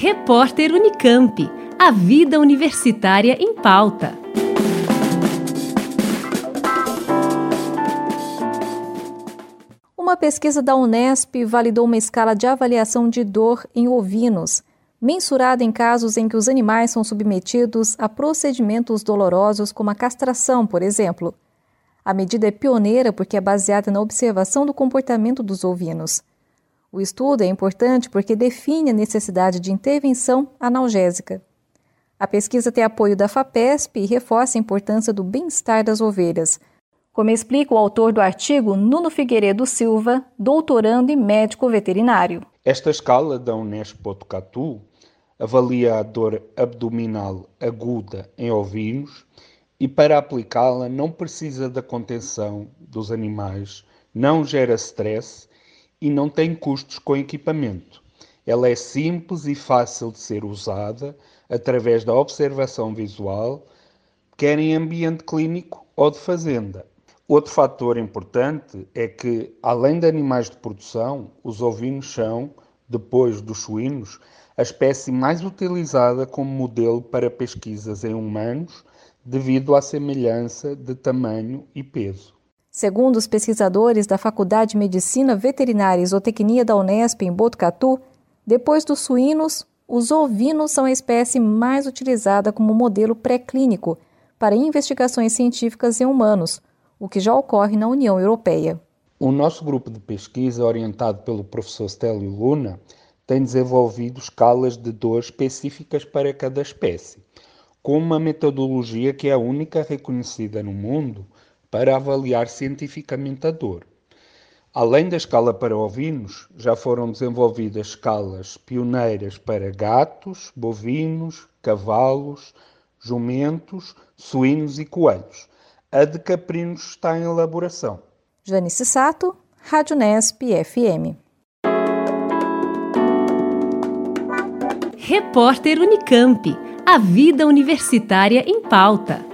Repórter Unicamp. A vida universitária em pauta. Uma pesquisa da Unesp validou uma escala de avaliação de dor em ovinos, mensurada em casos em que os animais são submetidos a procedimentos dolorosos como a castração, por exemplo. A medida é pioneira porque é baseada na observação do comportamento dos ovinos. O estudo é importante porque define a necessidade de intervenção analgésica. A pesquisa tem apoio da FAPESP e reforça a importância do bem-estar das ovelhas, como explica o autor do artigo, Nuno Figueiredo Silva, doutorando e médico veterinário. Esta escala da Unesp Botucatu avalia a dor abdominal aguda em ovinos e para aplicá-la não precisa da contenção dos animais, não gera stress e não tem custos com equipamento. Ela é simples e fácil de ser usada através da observação visual, quer em ambiente clínico ou de fazenda. Outro fator importante é que, além de animais de produção, os ovinos são, depois dos suínos, a espécie mais utilizada como modelo para pesquisas em humanos devido à semelhança de tamanho e peso. Segundo os pesquisadores da Faculdade de Medicina Veterinária e Zootecnia da Unesp em Botucatu, depois dos suínos, os ovinos são a espécie mais utilizada como modelo pré-clínico para investigações científicas em humanos, o que já ocorre na União Europeia. O nosso grupo de pesquisa, orientado pelo professor Stélio Luna, tem desenvolvido escalas de dor específicas para cada espécie, com uma metodologia que é a única reconhecida no mundo para avaliar cientificamente a dor. Além da escala para ovinos, já foram desenvolvidas escalas pioneiras para gatos, bovinos, cavalos, jumentos, suínos e coelhos. A de caprinos está em elaboração. Janice Sato, Rádio Nesp FM. Repórter Unicamp. A vida universitária em pauta.